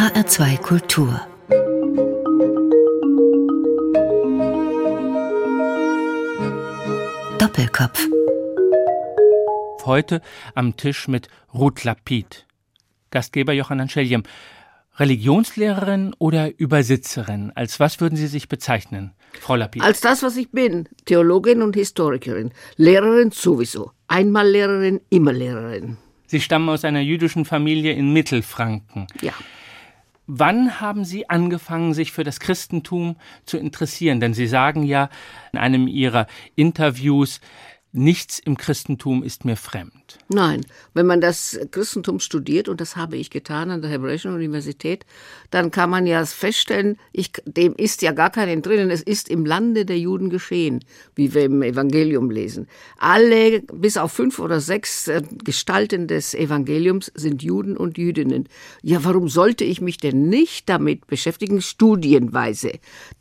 HR2 Kultur Doppelkopf Heute am Tisch mit Ruth Lapid. Gastgeber Johann Scheljem. Religionslehrerin oder Übersitzerin? Als was würden Sie sich bezeichnen, Frau Lapid? Als das, was ich bin. Theologin und Historikerin. Lehrerin sowieso. Einmal Lehrerin, immer Lehrerin. Sie stammen aus einer jüdischen Familie in Mittelfranken. Ja. Wann haben Sie angefangen, sich für das Christentum zu interessieren? Denn Sie sagen ja in einem Ihrer Interviews, nichts im Christentum ist mir fremd. Nein, wenn man das Christentum studiert, und das habe ich getan an der Hebräischen Universität, dann kann man ja feststellen, ich, dem ist ja gar kein drinnen, es ist im Lande der Juden geschehen, wie wir im Evangelium lesen. Alle, bis auf fünf oder sechs äh, Gestalten des Evangeliums sind Juden und Jüdinnen. Ja, warum sollte ich mich denn nicht damit beschäftigen? Studienweise.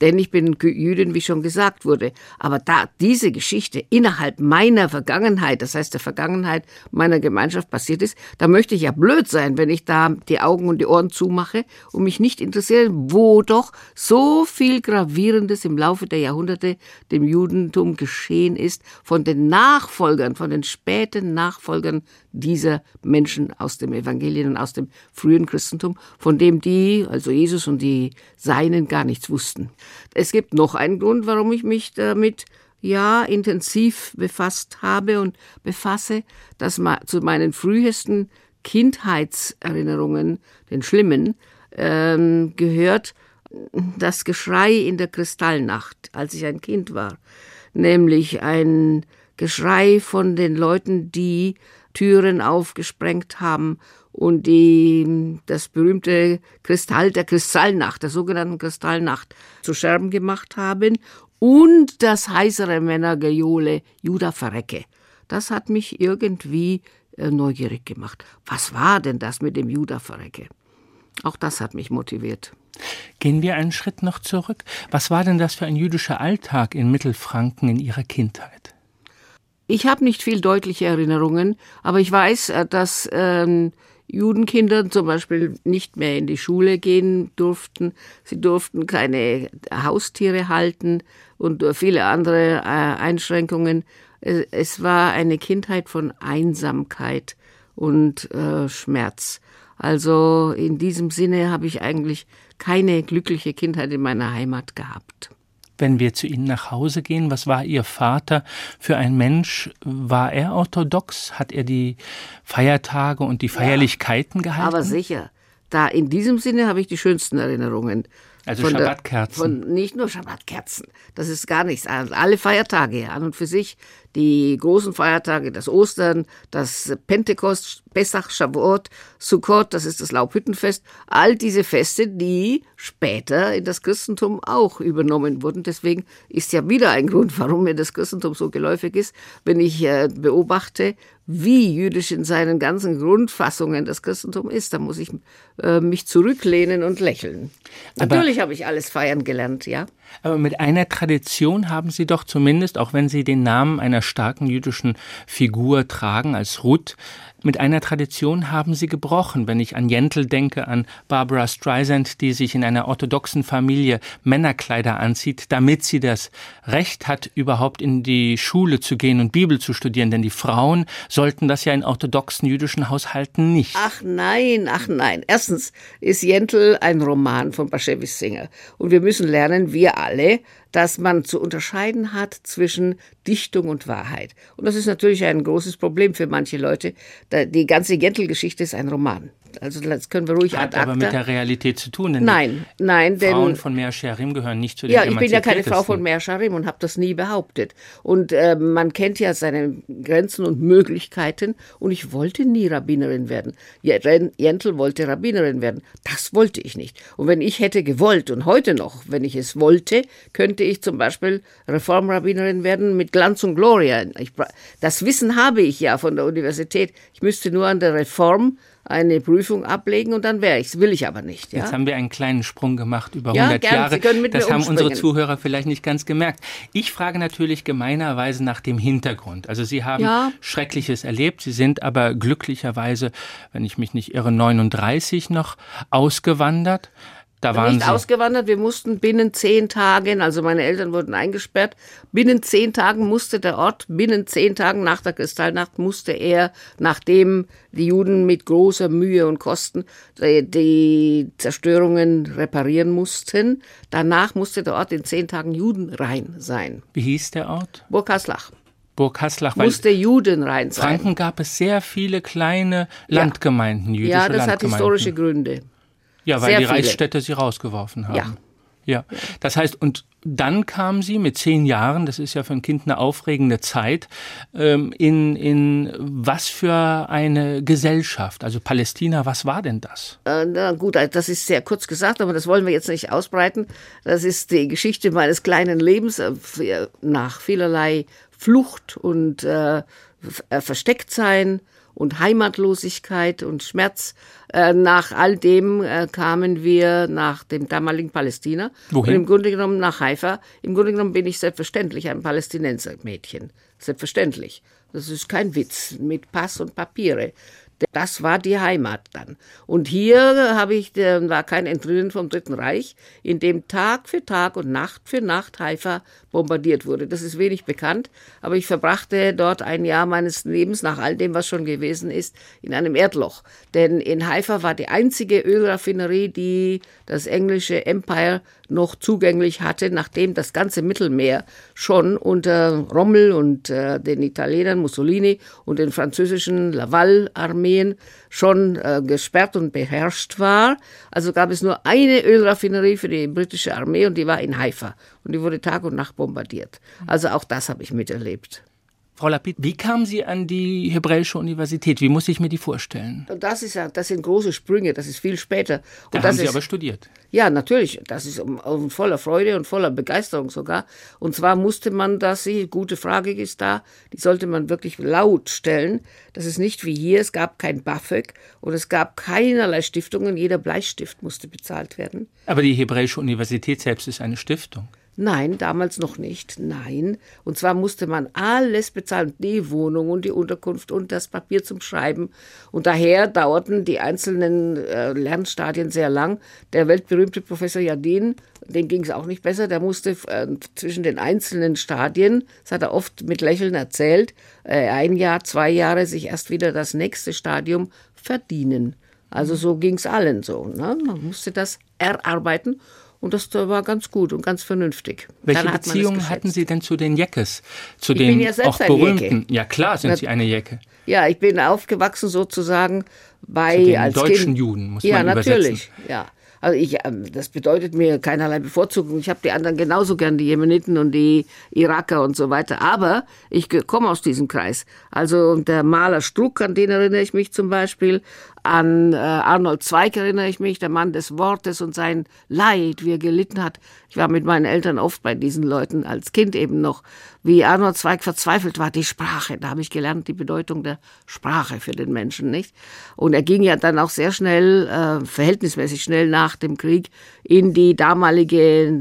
Denn ich bin Jüdin, wie schon gesagt wurde. Aber da diese Geschichte innerhalb meiner Vergangenheit, das heißt der Vergangenheit meiner Gemeinschaft passiert ist, da möchte ich ja blöd sein, wenn ich da die Augen und die Ohren zumache und mich nicht interessiere, wo doch so viel Gravierendes im Laufe der Jahrhunderte dem Judentum geschehen ist, von den Nachfolgern, von den späten Nachfolgern dieser Menschen aus dem Evangelien und aus dem frühen Christentum, von dem die, also Jesus und die Seinen, gar nichts wussten. Es gibt noch einen Grund, warum ich mich damit ja intensiv befasst habe und befasse, dass zu meinen frühesten Kindheitserinnerungen, den schlimmen, ähm, gehört das Geschrei in der Kristallnacht, als ich ein Kind war, nämlich ein Geschrei von den Leuten, die Türen aufgesprengt haben und die das berühmte Kristall der Kristallnacht, der sogenannten Kristallnacht, zu Scherben gemacht haben und das heißere Männergejohle Juda verrecke. Das hat mich irgendwie äh, neugierig gemacht. Was war denn das mit dem Juda verrecke? Auch das hat mich motiviert. Gehen wir einen Schritt noch zurück. Was war denn das für ein jüdischer Alltag in Mittelfranken in Ihrer Kindheit? Ich habe nicht viel deutliche Erinnerungen, aber ich weiß, äh, dass ähm, Judenkinder zum Beispiel nicht mehr in die Schule gehen durften. Sie durften keine Haustiere halten und viele andere äh, Einschränkungen. Es war eine Kindheit von Einsamkeit und äh, Schmerz. Also in diesem Sinne habe ich eigentlich keine glückliche Kindheit in meiner Heimat gehabt wenn wir zu Ihnen nach Hause gehen? Was war Ihr Vater für ein Mensch? War er orthodox? Hat er die Feiertage und die Feierlichkeiten ja, gehalten? Aber sicher. Da in diesem Sinne habe ich die schönsten Erinnerungen. Also von Schabbatkerzen. Von nicht nur Schabbatkerzen. Das ist gar nichts. Alle Feiertage an und für sich. Die großen Feiertage, das Ostern, das Pentekost, Pessach, Shavuot, Sukkot, das ist das Laubhüttenfest. All diese Feste, die später in das Christentum auch übernommen wurden. Deswegen ist ja wieder ein Grund, warum mir das Christentum so geläufig ist, wenn ich äh, beobachte, wie jüdisch in seinen ganzen Grundfassungen das Christentum ist, da muss ich äh, mich zurücklehnen und lächeln. Aber, Natürlich habe ich alles feiern gelernt, ja. Aber mit einer Tradition haben Sie doch zumindest, auch wenn Sie den Namen einer starken jüdischen Figur tragen als Ruth, mit einer Tradition haben sie gebrochen. Wenn ich an Jentl denke, an Barbara Streisand, die sich in einer orthodoxen Familie Männerkleider anzieht, damit sie das Recht hat, überhaupt in die Schule zu gehen und Bibel zu studieren. Denn die Frauen sollten das ja in orthodoxen jüdischen Haushalten nicht. Ach nein, ach nein. Erstens ist Jentl ein Roman von Baschewis Singer. Und wir müssen lernen, wir alle, dass man zu unterscheiden hat zwischen Dichtung und Wahrheit. Und das ist natürlich ein großes Problem für manche Leute. Die ganze Jentl-Geschichte ist ein Roman. Also das können wir ruhig Hat aber mit der Realität zu tun. Denn nein, nein, denn Frauen von Meer Sharim gehören nicht zu den Ja, ich bin ja keine Frau von Meer Sharim und habe das nie behauptet. Und äh, man kennt ja seine Grenzen und Möglichkeiten. Und ich wollte nie Rabbinerin werden. Jentl wollte Rabbinerin werden. Das wollte ich nicht. Und wenn ich hätte gewollt und heute noch, wenn ich es wollte, könnte ich zum Beispiel Reformrabbinerin werden mit Glanz und Gloria. Ich, das Wissen habe ich ja von der Universität. Ich müsste nur an der Reform eine Prüfung ablegen und dann wäre ich. Will ich aber nicht. Ja? Jetzt haben wir einen kleinen Sprung gemacht über Ja, 100 gern. Jahre. Sie können mit das mir haben unsere. Zuhörer vielleicht nicht ganz gemerkt. Ich frage natürlich gemeinerweise nach dem Hintergrund. Also Sie haben Ja. Schreckliches erlebt. Sie sind aber glücklicherweise, wenn ich mich nicht irre, 39 noch ausgewandert. Da waren nicht Sie. ausgewandert. Wir mussten binnen zehn Tagen, also meine Eltern wurden eingesperrt, binnen zehn Tagen musste der Ort, binnen zehn Tagen nach der Kristallnacht musste er, nachdem die Juden mit großer Mühe und Kosten die, die Zerstörungen reparieren mussten, danach musste der Ort in zehn Tagen judenrein sein. Wie hieß der Ort? Burg Haslach Burg Haslach. Musste judenrein sein. Franken gab es sehr viele kleine Landgemeinden, jüdische Ja, das hat historische Gründe. Ja, weil Sehr die viele. Reichsstädte sie rausgeworfen haben. Ja. Ja. Das heißt, und dann kam sie mit zehn Jahren, das ist ja für ein Kind eine aufregende Zeit, ähm, in, in was für eine Gesellschaft? Also Palästina, was war denn das? Äh, na gut, das ist sehr kurz gesagt, aber das wollen wir jetzt nicht ausbreiten. Das ist die Geschichte meines kleinen Lebens äh, nach vielerlei Flucht und äh, äh, Verstecktsein und Heimatlosigkeit und Schmerz. Äh, nach all dem äh, kamen wir nach dem damaligen Palästina. Wohin? Und im Grunde genommen nach Haifa. Im Grunde genommen bin ich selbstverständlich ein Palästinensermädchen. Selbstverständlich. Das ist kein Witz mit Pass und Papiere. Das war die Heimat dann. Und hier habe ich, äh, war kein Entrinnen vom Dritten Reich, in dem Tag für Tag und Nacht für Nacht Haifa bombardiert wurde. Das ist wenig bekannt, aber ich verbrachte dort ein Jahr meines Lebens, nach all dem, was schon gewesen ist, in einem Erdloch. Denn in Haifa war die einzige Ölraffinerie, die das englische Empire noch zugänglich hatte, nachdem das ganze Mittelmeer schon unter Rommel und äh, den Italienern Mussolini und den französischen Laval-Armeen schon äh, gesperrt und beherrscht war. Also gab es nur eine Ölraffinerie für die britische Armee und die war in Haifa. Und die wurde Tag und Nacht bombardiert. Also auch das habe ich miterlebt. Frau Lapid, wie kam sie an die Hebräische Universität? Wie muss ich mir die vorstellen? Und das ist ja, das sind große Sprünge, das ist viel später. Und Da haben Sie ist, aber studiert. Ja, natürlich. Das ist um, um voller Freude und voller Begeisterung sogar. Und zwar musste man das, die gute Frage ist da, die sollte man wirklich laut stellen. Das ist nicht wie hier, es gab kein BAföG und es gab keinerlei Stiftungen, jeder Bleistift musste bezahlt werden. Aber die Hebräische Universität selbst ist eine Stiftung. Nein, damals noch nicht. Nein. Und zwar musste man alles bezahlen. Die Wohnung und die Unterkunft und das Papier zum Schreiben. Und daher dauerten die einzelnen äh, Lernstadien sehr lang. Der weltberühmte Professor Jadin, dem ging es auch nicht besser, der musste äh, zwischen den einzelnen Stadien, das hat er oft mit Lächeln erzählt, äh, ein Jahr, zwei Jahre sich erst wieder das nächste Stadium verdienen. Also so ging es allen so. Ne? Man musste das erarbeiten. Und das war ganz gut und ganz vernünftig. Welche Dann hat geschätzt. hatten Sie denn zu den Jeckes? Zu Ich den ja auch berühmten? Jecke. Ja, klar sind Na- Sie eine Jecke. Ja, ich bin aufgewachsen sozusagen bei Zu den als deutschen kind. Juden, muss ja, man übersetzen. natürlich. Ja, also ich, ähm, das bedeutet mir keinerlei Bevorzugung. Ich habe die anderen genauso gern, die Jemeniten und die Iraker und so weiter. Aber ich komme aus diesem Kreis. Also der Maler Struck, an den erinnere ich mich zum Beispiel. An äh, Arnold Zweig erinnere ich mich, der Mann des Wortes und sein Leid, wie er gelitten hat. Ich war mit meinen Eltern oft bei diesen Leuten, als Kind eben noch, wie Arnold Zweig verzweifelt war, die Sprache. Da habe ich gelernt, die Bedeutung der Sprache für den Menschen, nicht? Und er ging ja dann auch sehr schnell, äh, verhältnismäßig schnell nach dem Krieg in die damalige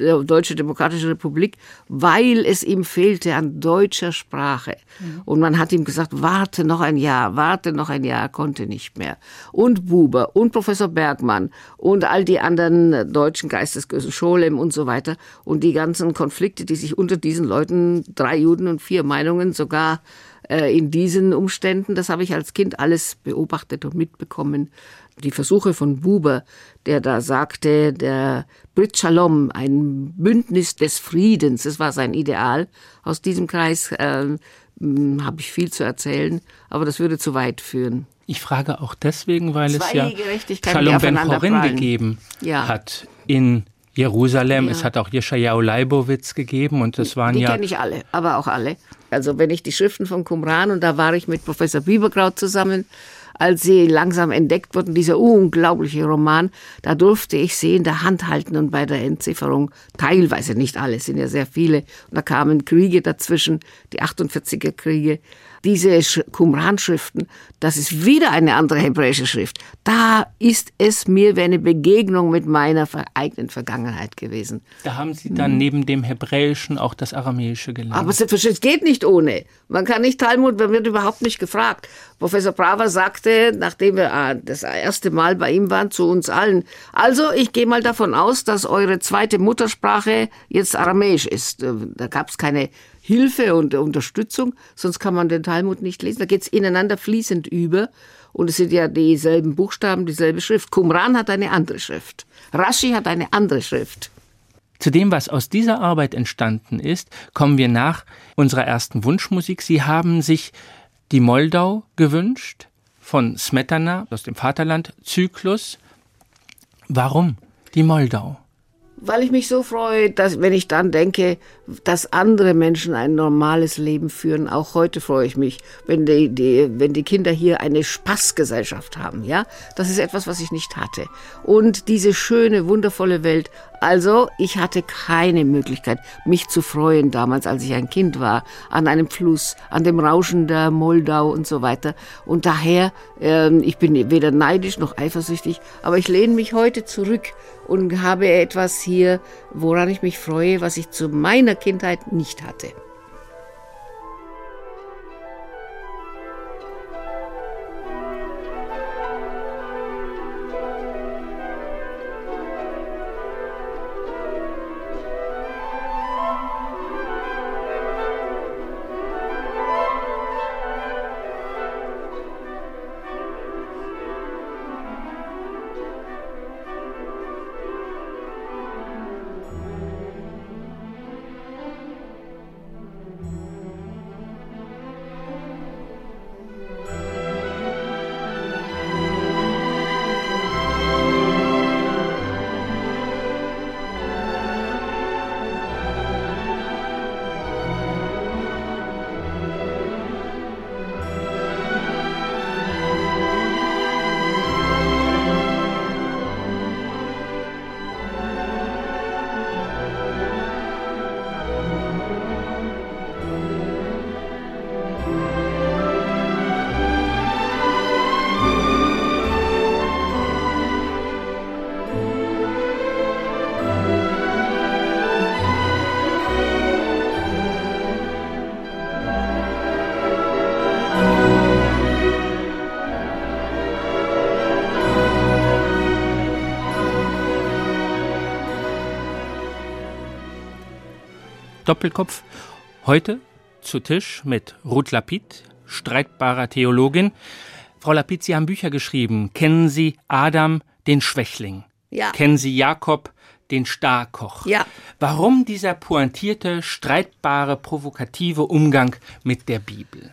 äh, Deutsche Demokratische Republik, weil es ihm fehlte an deutscher Sprache. Und man hat ihm gesagt, warte noch ein Jahr, warte noch ein Jahr, er konnte nicht mehr. Und Buber und Professor Bergmann und all die anderen deutschen Geistesgrößen, Scholem und so weiter und die ganzen Konflikte, die sich unter diesen Leuten, drei Juden und vier Meinungen, sogar äh, in diesen Umständen, das habe ich als Kind alles beobachtet und mitbekommen. Die Versuche von Buber, der da sagte, der Brit Shalom, ein Bündnis des Friedens, das war sein Ideal. Aus diesem Kreis äh, habe ich viel zu erzählen, aber das würde zu weit führen. Ich frage auch deswegen, weil es ja die Shalom Ben Chorin gegeben Ja. hat in Jerusalem. Ja. Es hat auch Jeschajahu Leibowitz gegeben und das waren Die ja kenne ich alle, aber auch alle. Also wenn ich die Schriften von Qumran, und da war ich mit Professor Bieberkraut zusammen, als sie langsam entdeckt wurden, dieser unglaubliche Roman, da durfte ich sie in der Hand halten und bei der Entzifferung, teilweise nicht alle, sind ja sehr viele, und da kamen Kriege dazwischen, die 48er Kriege, diese Qumran-Schriften, das ist wieder eine andere hebräische Schrift. Da ist es mir wie eine Begegnung mit meiner eigenen Vergangenheit gewesen. Da haben Sie dann neben dem Hebräischen auch das Aramäische gelernt. Aber selbstverständlich, es geht nicht ohne. Man kann nicht Talmud, man wird überhaupt nicht gefragt. Professor Brava sagte, nachdem wir ah, das erste Mal bei ihm waren, zu uns allen, also ich gehe mal davon aus, dass eure zweite Muttersprache jetzt Aramäisch ist. Da gab es keine Hilfe und Unterstützung, sonst kann man den Talmud nicht lesen. Da geht es ineinander fließend über und es sind ja dieselben Buchstaben, dieselbe Schrift. Qumran hat eine andere Schrift. Rashi hat eine andere Schrift. Zu dem, was aus dieser Arbeit entstanden ist, kommen wir nach unserer ersten Wunschmusik. Sie haben sich die Moldau gewünscht von Smetana aus dem Vaterland-Zyklus. Warum die Moldau? weil ich mich so freue, dass wenn ich dann denke, dass andere Menschen ein normales Leben führen, auch heute freue ich mich, wenn die, die, wenn die Kinder hier eine Spaßgesellschaft haben, ja, das ist etwas, was ich nicht hatte. Und diese schöne, wundervolle Welt also, ich hatte keine Möglichkeit, mich zu freuen damals, als ich ein Kind war, an einem Fluss, an dem Rauschen der Moldau und so weiter. Und daher, äh, ich bin weder neidisch noch eifersüchtig, aber ich lehne mich heute zurück und habe etwas hier, woran ich mich freue, was ich zu meiner Kindheit nicht hatte. Doppelkopf. Heute zu Tisch mit Ruth Lapid, streitbarer Theologin. Frau Lapid, Sie haben Bücher geschrieben. Kennen Sie Adam, den Schwächling? Ja. Kennen Sie Jakob, den Starkoch? Ja. Warum dieser pointierte, streitbare, provokative Umgang mit der Bibel?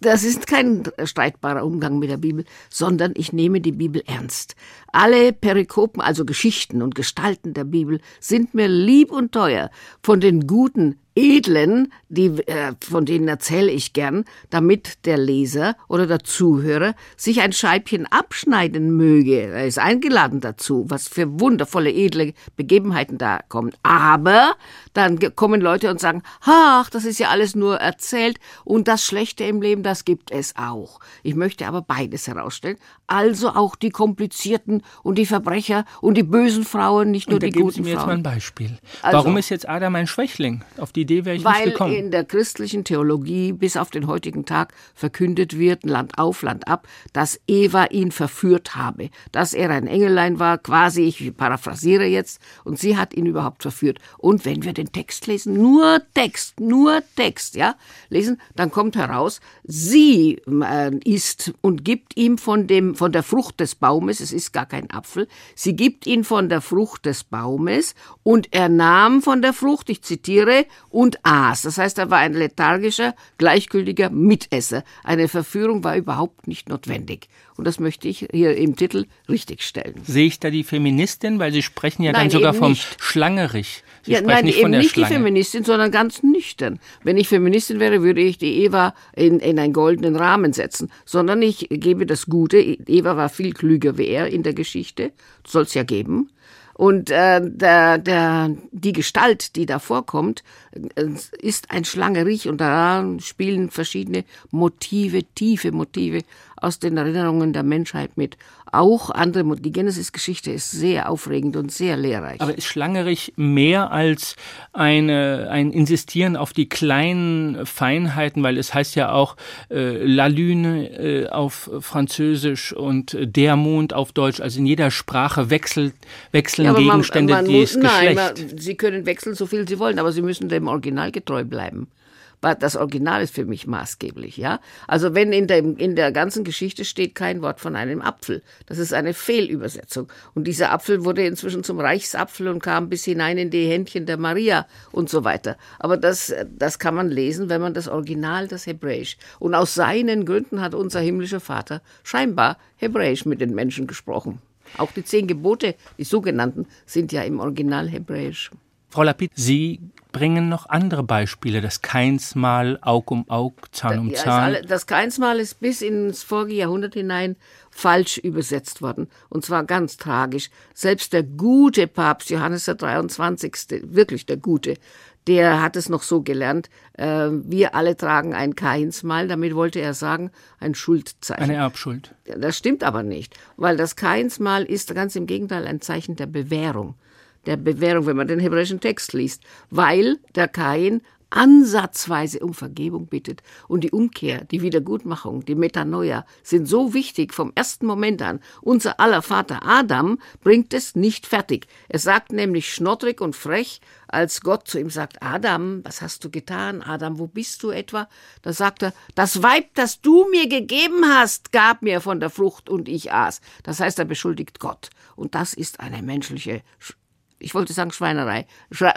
das ist kein streitbarer Umgang mit der Bibel, sondern ich nehme die Bibel ernst. Alle Perikopen, also Geschichten und Gestalten der Bibel, sind mir lieb und teuer. Von den guten Edlen, die, äh, von denen erzähle ich gern, damit der Leser oder der Zuhörer sich ein Scheibchen abschneiden möge. Er ist eingeladen dazu, was für wundervolle, edle Begebenheiten da kommen. Aber dann kommen Leute und sagen, ach, das ist ja alles nur erzählt und das Schlechte im Leben, das gibt es auch. Ich möchte aber beides herausstellen. Also auch die komplizierten und die Verbrecher und die bösen Frauen, nicht nur und da die geben guten Sie mir jetzt Frauen. mal ein Beispiel. Also- Warum ist jetzt Adam ein Schwächling? Auf die Idee wäre ich Weil nicht gekommen. in der christlichen Theologie bis auf den heutigen Tag verkündet wird, Land auf, Land ab, dass Eva ihn verführt habe, dass er ein Engelein war, quasi, ich paraphrasiere jetzt, und sie hat ihn überhaupt verführt. Und wenn wir den Text lesen, nur Text, nur Text, ja, lesen, dann kommt heraus, sie äh, isst und gibt ihm von dem, von der Frucht des Baumes, es ist gar kein Apfel, sie gibt ihn von der Frucht des Baumes und er nahm von der Frucht, ich zitiere, und aß. Das heißt, er war ein lethargischer, gleichgültiger Mitesser. Eine Verführung war überhaupt nicht notwendig. Und das möchte ich hier im Titel richtigstellen. Sehe ich da die Feministin? Weil Sie sprechen ja Nein, dann sogar vom nicht. Schlangerich. Sie Ja, nein, nicht eben nicht die Schlange. Feministin, sondern ganz nüchtern. Wenn ich Feministin wäre, würde ich die Eva in, in einen goldenen Rahmen setzen, sondern ich gebe das Gute. Eva war viel klüger wie er in der Geschichte, soll es ja geben. Und äh, der, der, die Gestalt, die da vorkommt, äh, ist ein Schlangerich und da spielen verschiedene Motive, tiefe Motive aus den Erinnerungen der Menschheit mit. Auch andere, die Genesis-Geschichte ist sehr aufregend und sehr lehrreich. Aber ist Schlangerich mehr als eine, ein Insistieren auf die kleinen Feinheiten, weil es heißt ja auch äh, La Lune äh, auf Französisch und der Mond auf Deutsch, also in jeder Sprache wechselt, wechseln ja, Gegenstände man, man muss, Geschlecht. Nein, man, sie können wechseln, so viel sie wollen, aber sie müssen dem Original getreu bleiben das Original ist für mich maßgeblich, ja. Also wenn in der, in der ganzen Geschichte steht kein Wort von einem Apfel. Das ist eine Fehlübersetzung. Und dieser Apfel wurde inzwischen zum Reichsapfel und kam bis hinein in die Händchen der Maria und so weiter. Aber das, das kann man lesen, wenn man das Original, das Hebräisch. Und aus seinen Gründen hat unser himmlischer Vater scheinbar Hebräisch mit den Menschen gesprochen. Auch die zehn Gebote, die sogenannten, sind ja im Original Hebräisch. Frau Lapid, Sie bringen noch andere Beispiele. Das Keinsmal, Aug um Aug, Zahn um Zahn. Das Keinsmal ist bis ins vorige Jahrhundert hinein falsch übersetzt worden. Und zwar ganz tragisch. Selbst der gute Papst Johannes der 23., wirklich der gute, der hat es noch so gelernt. Äh, wir alle tragen ein Keinsmal. Damit wollte er sagen, ein Schuldzeichen. Eine Erbschuld. Das stimmt aber nicht, weil das Keinsmal ist ganz im Gegenteil ein Zeichen der Bewährung der Bewährung, wenn man den hebräischen Text liest, weil der Kain ansatzweise um Vergebung bittet. Und die Umkehr, die Wiedergutmachung, die Metanoia sind so wichtig vom ersten Moment an. Unser aller Vater Adam bringt es nicht fertig. Er sagt nämlich schnottrig und frech, als Gott zu ihm sagt, Adam, was hast du getan? Adam, wo bist du etwa? Da sagt er, das Weib, das du mir gegeben hast, gab mir von der Frucht und ich aß. Das heißt, er beschuldigt Gott. Und das ist eine menschliche ich wollte sagen Schweinerei,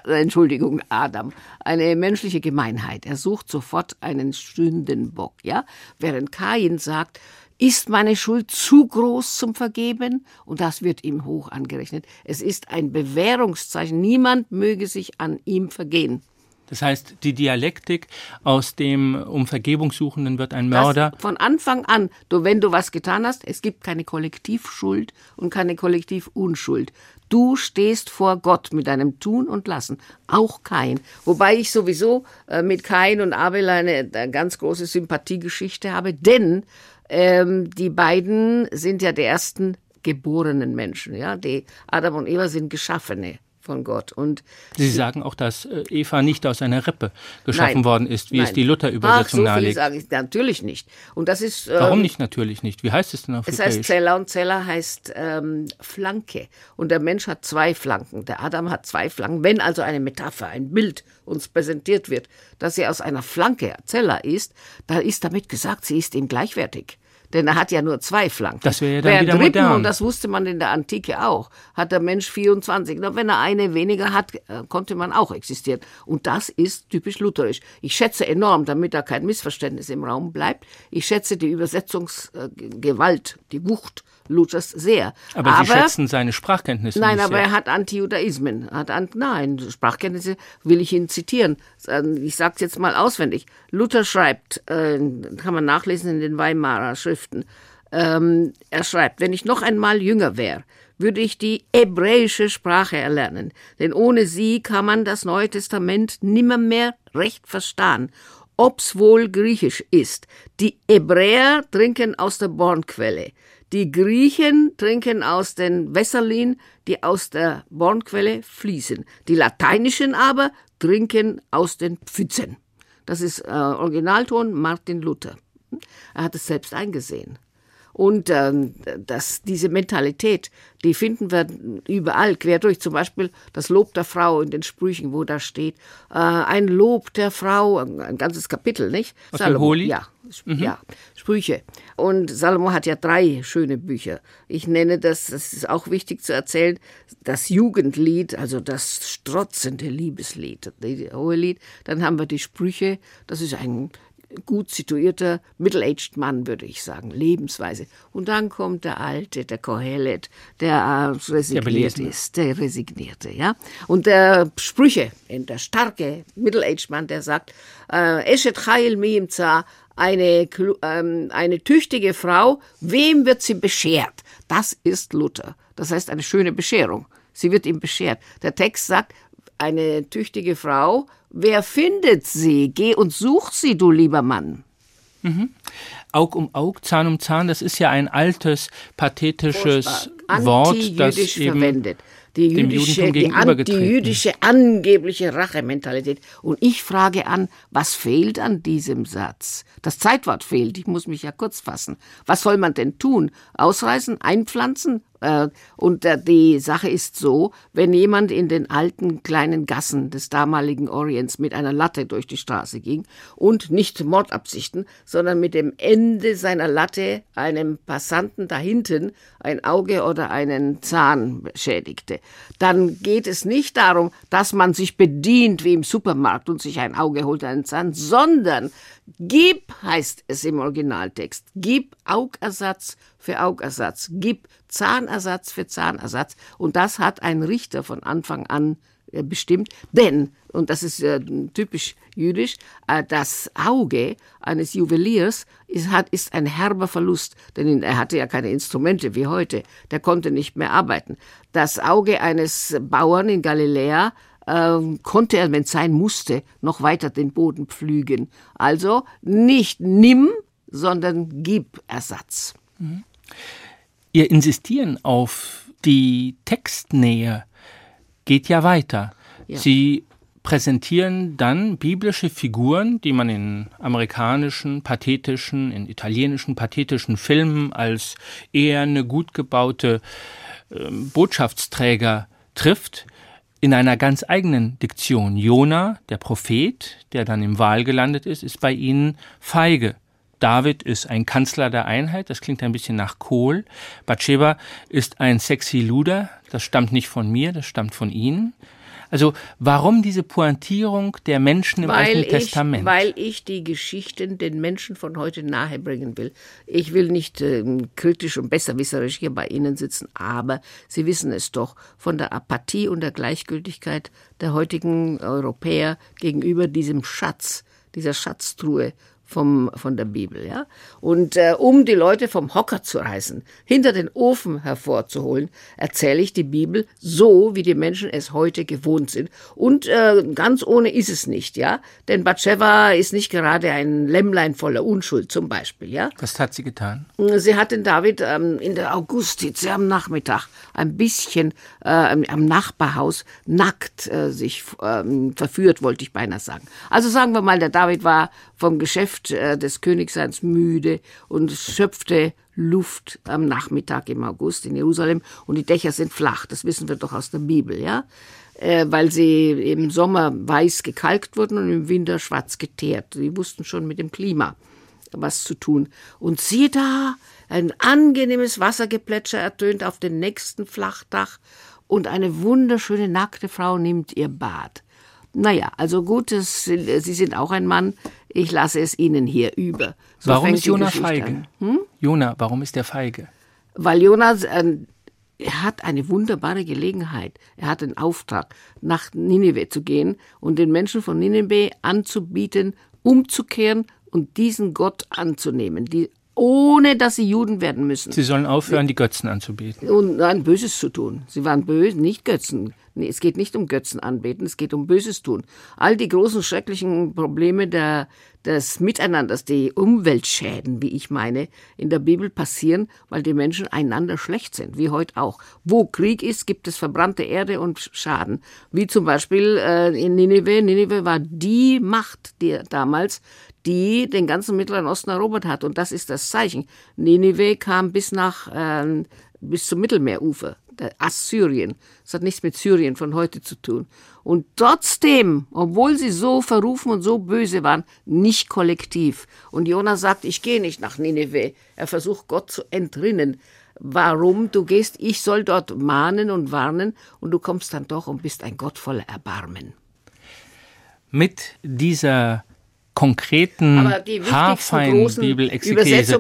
Entschuldigung, Adam, eine menschliche Gemeinheit. Er sucht sofort einen Sündenbock, ja? Während Kain sagt, ist meine Schuld zu groß zum Vergeben? Und das wird ihm hoch angerechnet. Es ist ein Bewährungszeichen. Niemand möge sich an ihm vergehen. Das heißt, die Dialektik aus dem um Vergebung suchenden wird ein Mörder. Das von Anfang an, du, wenn du was getan hast, es gibt keine Kollektivschuld und keine Kollektivunschuld. Du stehst vor Gott mit deinem Tun und Lassen, auch Kain. Wobei ich sowieso äh, mit Kain und Abel eine, eine ganz große Sympathiegeschichte habe, denn ähm, die beiden sind ja die ersten geborenen Menschen. Ja? Die Adam und Eva sind Geschaffene von Gott. Und Sie sagen auch, dass äh, Eva nicht aus einer Rippe geschaffen nein, worden ist, wie nein. es die Luther-Übersetzung so nahelegt. sage ich natürlich nicht. Und das ist. Ähm, Warum nicht natürlich nicht? Wie heißt es denn auf Es heißt Zeller und Zeller heißt ähm, Flanke. Und der Mensch hat zwei Flanken. Der Adam hat zwei Flanken. Wenn also eine Metapher, ein Bild uns präsentiert wird, dass er aus einer Flanke Zeller ist, da ist damit gesagt, sie ist ihm gleichwertig denn er hat ja nur zwei Flanken. Das wäre ja dann Während wieder Rippen, modern. und das wusste man in der Antike auch, hat der Mensch 24. Nur wenn er eine weniger hat, äh, konnte man auch existieren. Und das ist typisch lutherisch. Ich schätze enorm, damit da kein Missverständnis im Raum bleibt, ich schätze die Übersetzungsgewalt, die Wucht Luthers sehr. Aber, aber Sie schätzen seine Sprachkenntnisse Nein, aber sehr. er hat Antijudaismen. Hat an, nein, Sprachkenntnisse will ich ihn zitieren. Ähm, ich sage es jetzt mal auswendig. Luther schreibt, äh, kann man nachlesen in den Weimarer Schriften, ähm, er schreibt, wenn ich noch einmal jünger wäre, würde ich die hebräische Sprache erlernen, denn ohne sie kann man das Neue Testament nimmermehr recht verstehen, ob's wohl griechisch ist. Die Hebräer trinken aus der Bornquelle, die Griechen trinken aus den Wässerlin, die aus der Bornquelle fließen. Die Lateinischen aber trinken aus den Pfützen. Das ist äh, Originalton Martin Luther. Er hat es selbst eingesehen. Und ähm, das, diese Mentalität, die finden wir überall quer durch. Zum Beispiel das Lob der Frau in den Sprüchen, wo da steht, äh, ein Lob der Frau, ein ganzes Kapitel, nicht? Aus Salomo, Holy? Ja, mhm. ja, Sprüche. Und Salomo hat ja drei schöne Bücher. Ich nenne das, das ist auch wichtig zu erzählen, das Jugendlied, also das strotzende Liebeslied, das hohe Lied. Dann haben wir die Sprüche, das ist ein gut situierter, middle-aged Mann, würde ich sagen, lebensweise. Und dann kommt der Alte, der Kohelet, der äh, resigniert der ist, der Resignierte, ja. Und der Sprüche, der starke middle-aged Mann, der sagt, äh, Eshet Chayil Miim eine, ähm, eine tüchtige Frau, wem wird sie beschert? Das ist Luther. Das heißt eine schöne Bescherung. Sie wird ihm beschert. Der Text sagt, eine tüchtige Frau, wer findet sie? Geh und such sie, du lieber Mann. Mhm. Aug um Aug, Zahn um Zahn, das ist ja ein altes, pathetisches Wort, das eben verwendet. Die jüdische, die antijüdische angebliche Rachementalität. Und ich frage an, was fehlt an diesem Satz? Das Zeitwort fehlt, ich muss mich ja kurz fassen. Was soll man denn tun? Ausreißen, einpflanzen, äh, und die Sache ist so, wenn jemand in den alten kleinen Gassen des damaligen Orients mit einer Latte durch die Straße ging und nicht Mordabsichten, sondern mit dem Ende seiner Latte einem Passanten dahinten ein Auge oder einen Zahn schädigte, dann geht es nicht darum, dass man sich bedient wie im Supermarkt und sich ein Auge holt, einen Zahn, sondern Gib heißt es im Originaltext. Gib Augersatz für Augersatz. Gib Zahnersatz für Zahnersatz. Und das hat ein Richter von Anfang an bestimmt. Denn, und das ist äh, typisch jüdisch, äh, das Auge eines Juweliers ist, hat, ist ein herber Verlust, denn er hatte ja keine Instrumente wie heute, der konnte nicht mehr arbeiten. Das Auge eines Bauern in Galiläa äh, konnte er, wenn es sein musste, noch weiter den Boden pflügen. Also nicht nimm, sondern gib Ersatz. Mhm. Ihr Insistieren auf die Textnähe geht ja weiter. Ja. Sie präsentieren dann biblische Figuren, die man in amerikanischen, pathetischen, in italienischen, pathetischen Filmen als eher eine gut gebaute äh, Botschaftsträger trifft, in einer ganz eigenen Diktion. Jona, der Prophet, der dann im Wahl gelandet ist, ist bei ihnen feige. David ist ein Kanzler der Einheit, das klingt ein bisschen nach Kohl. Bathsheba ist ein sexy Luder, das stammt nicht von mir, das stammt von ihnen. Also warum diese Pointierung der Menschen im weil Alten ich, Testament? Weil ich die Geschichten den Menschen von heute nahebringen will. Ich will nicht äh, kritisch und besserwisserisch hier bei Ihnen sitzen, aber Sie wissen es doch von der Apathie und der Gleichgültigkeit der heutigen Europäer gegenüber diesem Schatz, dieser Schatztruhe vom, von der Bibel. Ja? Und äh, um die Leute vom Hocker zu reißen, hinter den Ofen hervorzuholen, erzähle ich die Bibel so, wie die Menschen es heute gewohnt sind. Und äh, ganz ohne ist es nicht, ja. Denn Batsheva ist nicht gerade ein Lämmlein voller Unschuld zum Beispiel, ja. Was hat sie getan? Sie hat den David ähm, in der Augusthitze am Nachmittag ein bisschen äh, am Nachbarhaus nackt äh, sich ähm, verführt, wollte ich beinahe sagen. Also sagen wir mal, der David war vom Geschäft äh, des Königseins müde und schöpfte Luft am Nachmittag im August in Jerusalem und die Dächer sind flach, das wissen wir doch aus der Bibel, ja, äh, weil sie im Sommer weiß gekalkt wurden und im Winter schwarz geteert. Die wussten schon mit dem Klima was zu tun. Und siehe da, ein angenehmes Wassergeplätscher ertönt auf dem nächsten Flachdach und eine wunderschöne nackte Frau nimmt ihr Bad. Naja, also gut, es, Sie sind auch ein Mann. Ich lasse es Ihnen hier über. So warum ist Jona feige? Hm? Jona, warum ist der feige? Weil Jonas, äh, er hat eine wunderbare Gelegenheit. Er hat den Auftrag, nach Ninive zu gehen und den Menschen von Ninive anzubieten, umzukehren und diesen Gott anzunehmen, die ohne dass sie Juden werden müssen. Sie sollen aufhören, die Götzen anzubeten. Und ein Böses zu tun. Sie waren böse, nicht Götzen. Nee, es geht nicht um Götzen anbeten, es geht um Böses tun. All die großen schrecklichen Probleme der, des Miteinanders, die Umweltschäden, wie ich meine, in der Bibel passieren, weil die Menschen einander schlecht sind, wie heute auch. Wo Krieg ist, gibt es verbrannte Erde und Schaden. Wie zum Beispiel äh, in Ninive. Ninive war die Macht die damals, die den ganzen Mittleren Osten erobert hat. Und das ist das Zeichen. Ninive kam bis nach, äh, bis zum Mittelmeerufer, Assyrien. Das hat nichts mit Syrien von heute zu tun. Und trotzdem, obwohl sie so verrufen und so böse waren, nicht kollektiv. Und Jonah sagt, ich gehe nicht nach Ninive. Er versucht Gott zu entrinnen. Warum? Du gehst, ich soll dort mahnen und warnen und du kommst dann doch und bist ein Gott voller Erbarmen. Mit dieser konkreten, haarfeinen Bibelexegese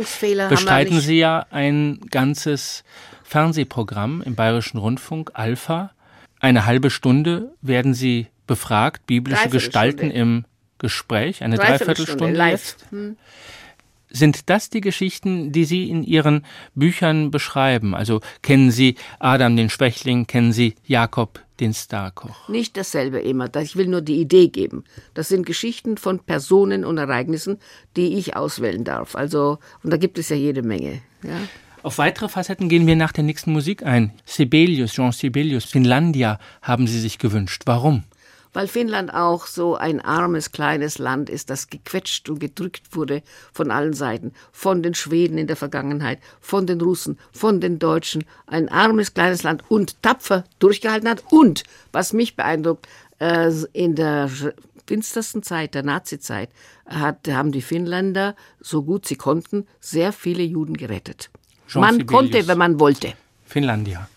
bestreiten Sie ja ein ganzes Fernsehprogramm im Bayerischen Rundfunk, Alpha. Eine halbe Stunde werden Sie befragt, biblische Gestalten im Gespräch, eine Dreiviertelstunde, Dreiviertelstunde jetzt. Hm. Sind das die Geschichten, die Sie in Ihren Büchern beschreiben? Also kennen Sie Adam den Schwächling, kennen Sie Jakob den Starkoch? Nicht dasselbe immer. Ich will nur die Idee geben. Das sind Geschichten von Personen und Ereignissen, die ich auswählen darf. Also, und da gibt es ja jede Menge. Ja? Auf weitere Facetten gehen wir nach der nächsten Musik ein. Sibelius, Jean Sibelius, Finlandia haben Sie sich gewünscht. Warum? Weil Finnland auch so ein armes, kleines Land ist, das gequetscht und gedrückt wurde von allen Seiten, von den Schweden in der Vergangenheit, von den Russen, von den Deutschen, ein armes, kleines Land und tapfer durchgehalten hat. Und, was mich beeindruckt, äh, in der finstersten Zeit, der Nazizeit, hat, haben die Finnländer, so gut sie konnten, sehr viele Juden gerettet. Jean man Sibelius. konnte, wenn man wollte. Finnlandia.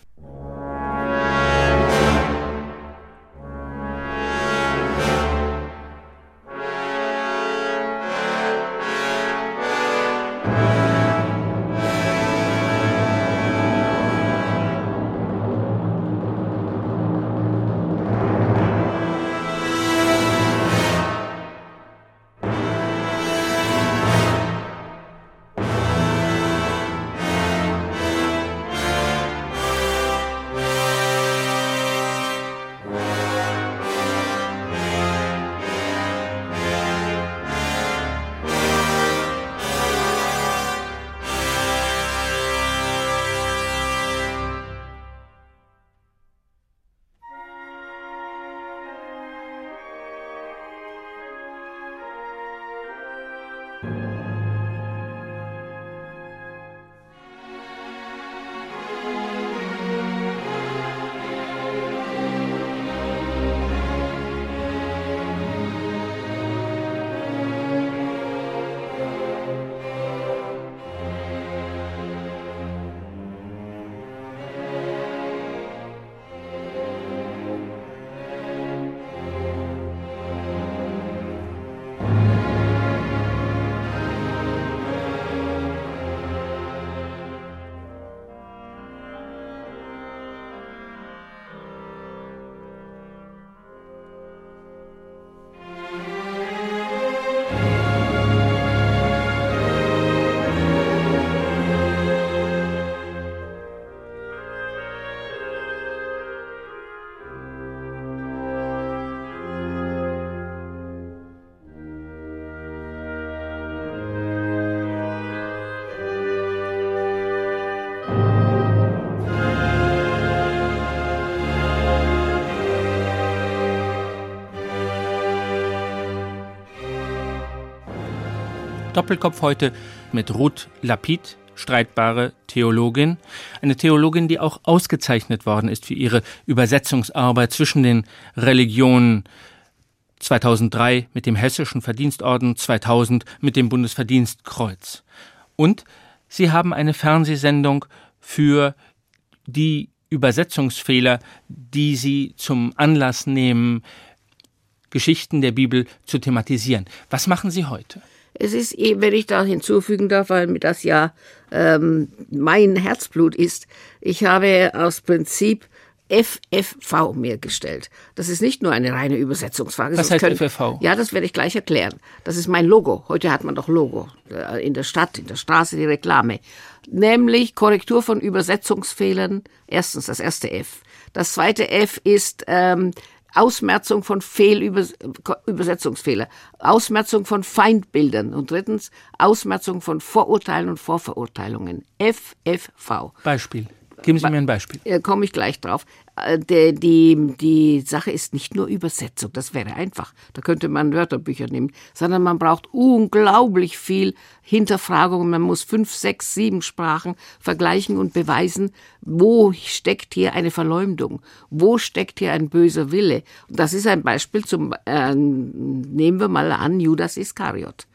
Doppelkopf heute mit Ruth Lapid, streitbare Theologin. Eine Theologin, die auch ausgezeichnet worden ist für ihre Übersetzungsarbeit zwischen den Religionen. 2003 mit dem Hessischen Verdienstorden, 2000 mit dem Bundesverdienstkreuz. Und sie haben eine Fernsehsendung für die Übersetzungsfehler, die sie zum Anlass nehmen, Geschichten der Bibel zu thematisieren. Was machen Sie heute? Es ist, eh, wenn ich da hinzufügen darf, weil mir das ja ähm, mein Herzblut ist, ich habe aus Prinzip FFV mir gestellt. Das ist nicht nur eine reine Übersetzungsfrage. Was heißt können, FFV? Ja, das werde ich gleich erklären. Das ist mein Logo. Heute hat man doch Logo. Äh, in der Stadt, in der Straße die Reklame. Nämlich Korrektur von Übersetzungsfehlern. Erstens das erste F. Das zweite F ist ähm, Ausmerzung von Fehlübersetzungsfehler, Ausmerzung von Feindbildern und drittens Ausmerzung von Vorurteilen und Vorverurteilungen. FFV. Beispiel. Geben Sie mir ein Beispiel. Komme ich gleich drauf. Äh, die, die, die Sache ist nicht nur Übersetzung, das wäre einfach. Da könnte man Wörterbücher nehmen, sondern man braucht unglaublich viel Hinterfragung. Man muss fünf, sechs, sieben Sprachen vergleichen und beweisen, wo steckt hier eine Verleumdung, wo steckt hier ein böser Wille. Und das ist ein Beispiel zum, äh, nehmen wir mal an, Judas Iskariot.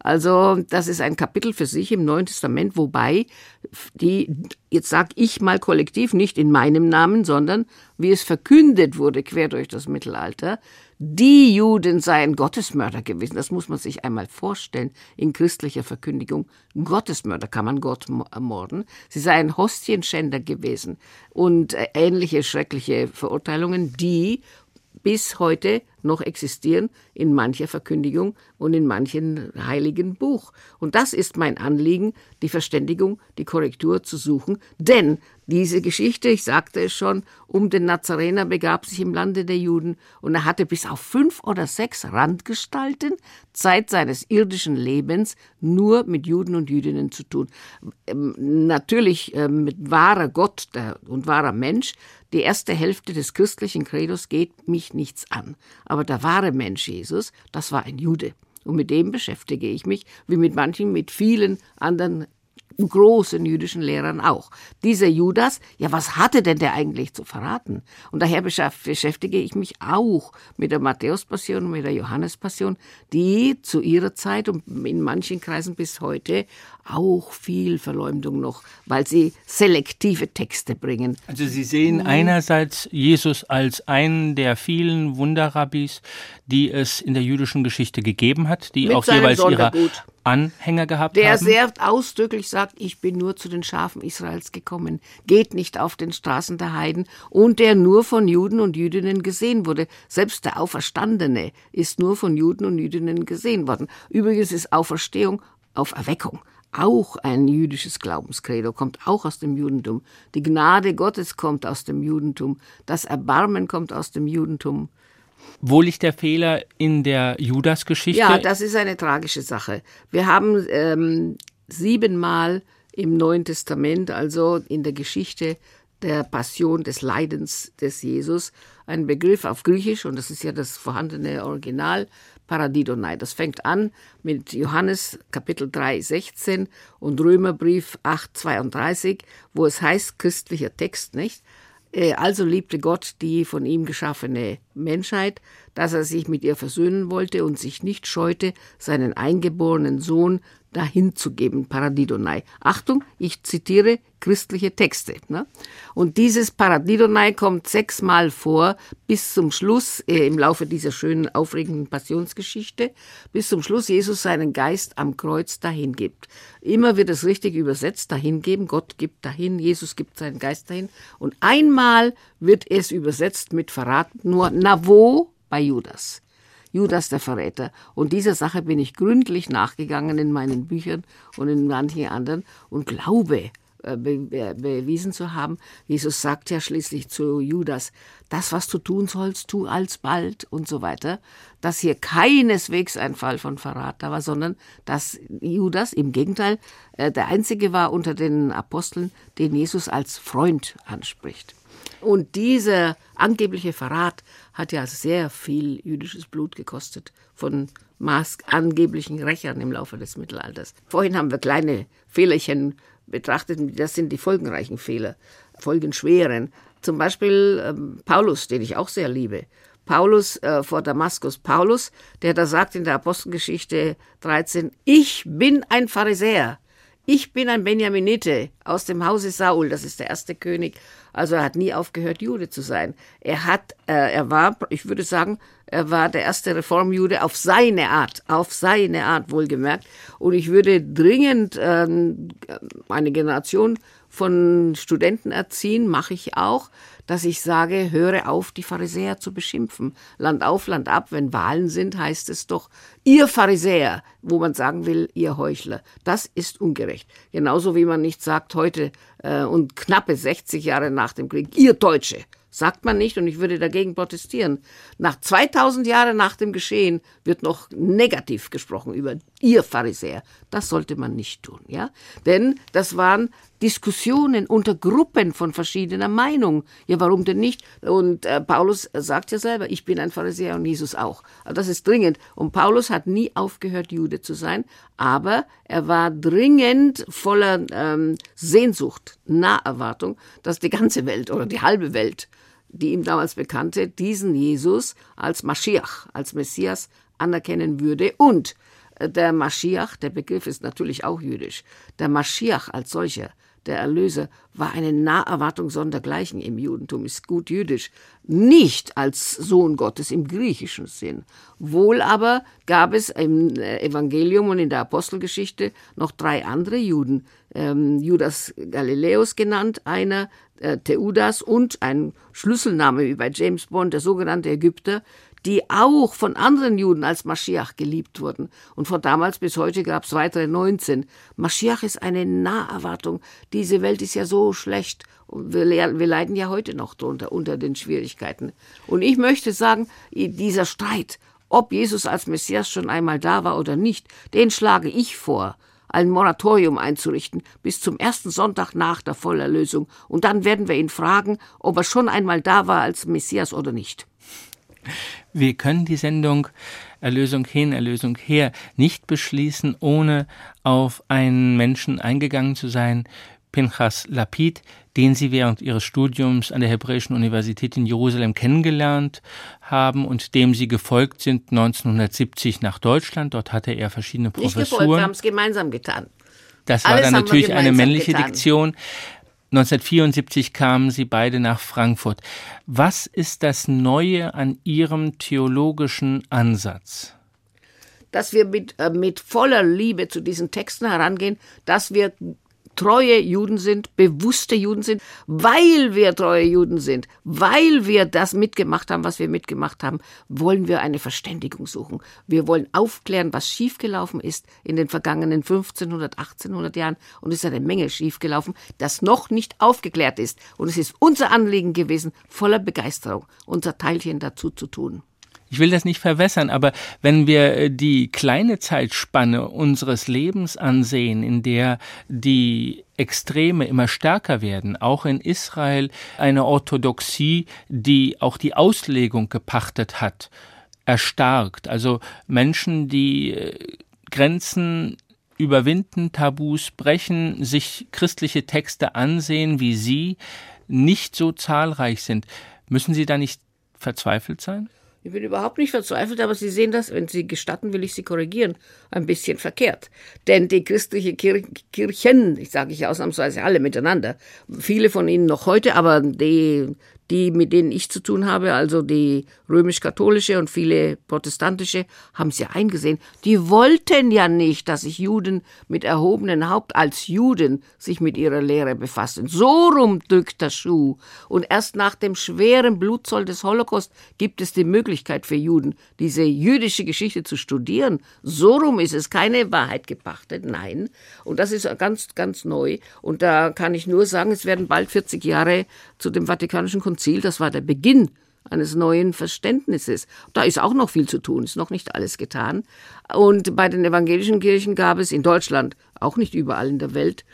Also das ist ein Kapitel für sich im Neuen Testament, wobei die, jetzt sage ich mal kollektiv, nicht in meinem Namen, sondern wie es verkündet wurde quer durch das Mittelalter, die Juden seien Gottesmörder gewesen. Das muss man sich einmal vorstellen in christlicher Verkündigung. Gottesmörder kann man Gott ermorden. Sie seien Hostienschänder gewesen und äh, ähnliche schreckliche Verurteilungen, die bis heute noch existieren in mancher Verkündigung und in manchen heiligen Buch. Und das ist mein Anliegen, die Verständigung, die Korrektur zu suchen, denn diese Geschichte, ich sagte es schon, um den Nazarener begab sich im Lande der Juden und er hatte bis auf fünf oder sechs Randgestalten Zeit seines irdischen Lebens nur mit Juden und Jüdinnen zu tun. Ähm, natürlich ähm, mit wahrer Gott und wahrer Mensch, die erste Hälfte des christlichen Credos geht mich nichts an. Aber der wahre Mensch Jesus, das war ein Jude. Und mit dem beschäftige ich mich, wie mit manchen, mit vielen anderen großen jüdischen Lehrern auch. Dieser Judas, ja, was hatte denn der eigentlich zu verraten? Und daher beschäftige ich mich auch mit der Matthäus-Passion und mit der Johannes-Passion, die zu ihrer Zeit und in manchen Kreisen bis heute auch viel Verleumdung noch, weil sie selektive Texte bringen. Also Sie sehen mhm. einerseits Jesus als einen der vielen Wunderrabbis, die es in der jüdischen Geschichte gegeben hat, die Mit auch jeweils ihre Anhänger gehabt der haben. Der sehr ausdrücklich sagt, ich bin nur zu den Schafen Israels gekommen, geht nicht auf den Straßen der Heiden und der nur von Juden und Jüdinnen gesehen wurde. Selbst der Auferstandene ist nur von Juden und Jüdinnen gesehen worden. Übrigens ist Auferstehung auf Erweckung auch ein jüdisches Glaubenskredo, kommt auch aus dem Judentum. Die Gnade Gottes kommt aus dem Judentum. Das Erbarmen kommt aus dem Judentum. Wo liegt der Fehler in der Judas-Geschichte? Ja, das ist eine tragische Sache. Wir haben ähm, siebenmal im Neuen Testament, also in der Geschichte der Passion, des Leidens des Jesus, einen Begriff auf Griechisch, und das ist ja das vorhandene Original, Paradidonai. Das fängt an mit Johannes Kapitel 3, 16 und Römerbrief 8, 32, wo es heißt, christlicher Text, nicht? Äh, also liebte Gott die von ihm geschaffene Menschheit, dass er sich mit ihr versöhnen wollte und sich nicht scheute, seinen eingeborenen Sohn dahin zu geben, Paradidonai. Achtung, ich zitiere christliche Texte. Ne? Und dieses Paradidonai kommt sechsmal vor, bis zum Schluss, äh, im Laufe dieser schönen, aufregenden Passionsgeschichte, bis zum Schluss Jesus seinen Geist am Kreuz dahin gibt. Immer wird es richtig übersetzt, dahin geben, Gott gibt dahin, Jesus gibt seinen Geist dahin. Und einmal wird es übersetzt mit Verrat, nur na wo? Bei Judas. Judas der Verräter. Und dieser Sache bin ich gründlich nachgegangen in meinen Büchern und in manchen anderen und glaube, äh, bewiesen zu haben. Jesus sagt ja schließlich zu Judas, das, was du tun sollst, tu alsbald und so weiter, dass hier keineswegs ein Fall von Verrat da war, sondern dass Judas im Gegenteil äh, der einzige war unter den Aposteln, den Jesus als Freund anspricht. Und dieser angebliche Verrat hat ja sehr viel jüdisches Blut gekostet von maß angeblichen Rächern im Laufe des Mittelalters. Vorhin haben wir kleine Fehlerchen betrachtet, das sind die folgenreichen Fehler, folgenschweren. Zum Beispiel ähm, Paulus, den ich auch sehr liebe. Paulus äh, vor Damaskus. Paulus, der da sagt in der Apostelgeschichte 13, ich bin ein Pharisäer. Ich bin ein Benjaminite aus dem Hause Saul, das ist der erste König. Also er hat nie aufgehört, Jude zu sein. Er hat, äh, er war, ich würde sagen, er war der erste Reformjude auf seine Art, auf seine Art wohlgemerkt. Und ich würde dringend äh, eine Generation von Studenten erziehen, mache ich auch, dass ich sage, höre auf, die Pharisäer zu beschimpfen. Land auf, Land ab, wenn Wahlen sind, heißt es doch, ihr Pharisäer, wo man sagen will, ihr Heuchler. Das ist ungerecht. Genauso wie man nicht sagt heute äh, und knappe 60 Jahre nach dem Krieg, ihr Deutsche. Sagt man nicht und ich würde dagegen protestieren. Nach 2000 Jahren nach dem Geschehen wird noch negativ gesprochen über ihr Pharisäer. Das sollte man nicht tun, ja? Denn das waren Diskussionen unter Gruppen von verschiedener Meinung. Ja, warum denn nicht? Und äh, Paulus sagt ja selber, ich bin ein Pharisäer und Jesus auch. Also das ist dringend. Und Paulus hat nie aufgehört, Jude zu sein, aber er war dringend voller ähm, Sehnsucht, Naherwartung, dass die ganze Welt oder die halbe Welt die ihm damals bekannte, diesen Jesus als Maschiach, als Messias anerkennen würde. Und der Maschiach, der Begriff ist natürlich auch jüdisch, der Maschiach als solcher, der Erlöser, war eine Naherwartung sondergleichen im Judentum, ist gut jüdisch, nicht als Sohn Gottes im griechischen Sinn. Wohl aber gab es im äh, Evangelium und in der Apostelgeschichte noch drei andere Juden, ähm, Judas Galiläus genannt, einer äh, Theudas und ein Schlüsselname wie bei James Bond, der sogenannte Ägypter, die auch von anderen Juden als Maschiach geliebt wurden. Und von damals bis heute gab es weitere 19. Maschiach ist eine Naherwartung. Diese Welt ist ja so schlecht. Wir, wir leiden ja heute noch drunter, unter den Schwierigkeiten. Und ich möchte sagen, dieser Streit, ob Jesus als Messias schon einmal da war oder nicht, den schlage ich vor ein Moratorium einzurichten bis zum ersten Sonntag nach der Vollerlösung, und dann werden wir ihn fragen, ob er schon einmal da war als Messias oder nicht. Wir können die Sendung Erlösung hin, Erlösung her nicht beschließen, ohne auf einen Menschen eingegangen zu sein, Pinchas Lapid, den Sie während Ihres Studiums an der Hebräischen Universität in Jerusalem kennengelernt haben und dem Sie gefolgt sind 1970 nach Deutschland. Dort hatte er verschiedene Professuren. Nicht gefolgt, wir haben es gemeinsam getan. Das war Alles dann natürlich eine männliche getan. Diktion. 1974 kamen sie beide nach Frankfurt. Was ist das Neue an Ihrem theologischen Ansatz? Dass wir mit, äh, mit voller Liebe zu diesen Texten herangehen, dass wir treue Juden sind, bewusste Juden sind, weil wir treue Juden sind, weil wir das mitgemacht haben, was wir mitgemacht haben, wollen wir eine Verständigung suchen. Wir wollen aufklären, was schiefgelaufen ist in den vergangenen 1500, 1800 Jahren. Und es ist eine Menge schiefgelaufen, das noch nicht aufgeklärt ist. Und es ist unser Anliegen gewesen, voller Begeisterung unser Teilchen dazu zu tun. Ich will das nicht verwässern, aber wenn wir äh, die kleine Zeitspanne unseres Lebens ansehen, in der die Extreme immer stärker werden, auch in Israel eine Orthodoxie, die auch die Auslegung gepachtet hat, erstarkt. Also Menschen, die äh, Grenzen überwinden, Tabus brechen, sich christliche Texte ansehen, wie sie nicht so zahlreich sind. Müssen sie da nicht verzweifelt sein? Ich bin überhaupt nicht verzweifelt, aber Sie sehen das, wenn Sie gestatten, will ich Sie korrigieren, ein bisschen verkehrt. Denn die christliche Kir Kirchen, ich sage ich ausnahmsweise alle miteinander, viele von ihnen noch heute, aber die die, mit denen ich zu tun habe, also die römisch-katholische und viele protestantische, haben es ja eingesehen. Die wollten ja nicht, dass sich Juden mit erhobenen Haupt als Juden sich mit ihrer Lehre befassen. So rum drückt der Schuh. Und erst nach dem schweren Blutzoll des Holocaust gibt es die Möglichkeit für Juden, diese jüdische Geschichte zu studieren. So rum ist es keine Wahrheit gepachtet, nein. Und das ist ganz, ganz neu. Und da kann ich nur sagen, es werden bald 40 Jahre zu dem Vatikanischen Konzil Konzil, das war der Beginn eines neuen Verständnisses. Da ist auch noch viel zu tun, ist noch nicht alles getan. Und bei den evangelischen Kirchen gab es in Deutschland, auch nicht überall in der Welt,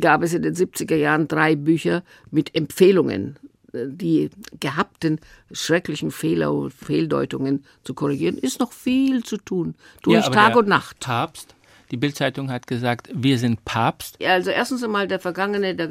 gab es in den 70er Jahren drei Bücher mit Empfehlungen, die gehabten schrecklichen Fehler und Fehldeutungen zu korrigieren. Ist noch viel zu tun. Tue ja, Tag und Nacht. Papst die Bildzeitung hat gesagt, wir sind Papst. Ja, also erstens einmal der vergangene, der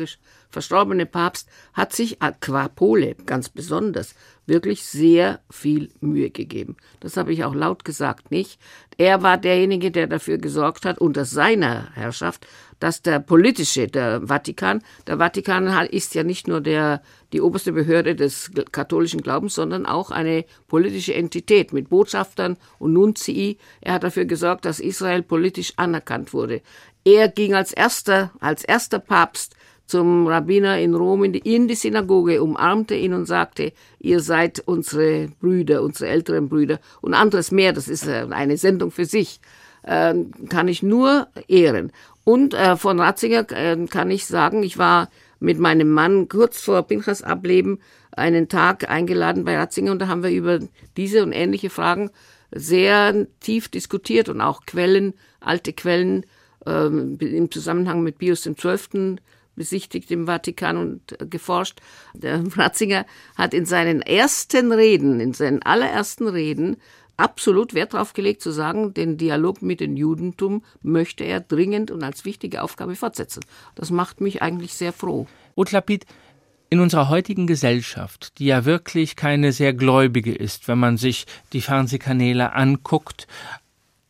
verstorbene Papst hat sich qua Pole ganz besonders wirklich sehr viel Mühe gegeben. Das habe ich auch laut gesagt, nicht? Er war derjenige, der dafür gesorgt hat, unter seiner Herrschaft, dass der politische, der Vatikan, der Vatikan ist ja nicht nur der, die oberste Behörde des katholischen Glaubens, sondern auch eine politische Entität mit Botschaftern und Nunzii. Er hat dafür gesorgt, dass Israel politisch anerkannt wurde. Er ging als erster, als erster Papst zum Rabbiner in Rom in die, in die, Synagoge, umarmte ihn und sagte, ihr seid unsere Brüder, unsere älteren Brüder und anderes mehr, das ist äh, eine Sendung für sich, äh, kann ich nur ehren. Und äh, von Ratzinger äh, kann ich sagen, ich war mit meinem Mann kurz vor Pinchas Ableben einen Tag eingeladen bei Ratzinger und da haben wir über diese und ähnliche Fragen sehr tief diskutiert und auch Quellen, alte Quellen ähm, im Zusammenhang mit Pius XII. Besichtigt im Vatikan und äh, geforscht. Der Ratzinger hat in seinen ersten Reden, in seinen allerersten Reden absolut Wert darauf gelegt zu sagen, den Dialog mit dem Judentum möchte er dringend und als wichtige Aufgabe fortsetzen. Das macht mich eigentlich sehr froh. Utlapid, in unserer heutigen Gesellschaft, die ja wirklich keine sehr gläubige ist, wenn man sich die Fernsehkanäle anguckt,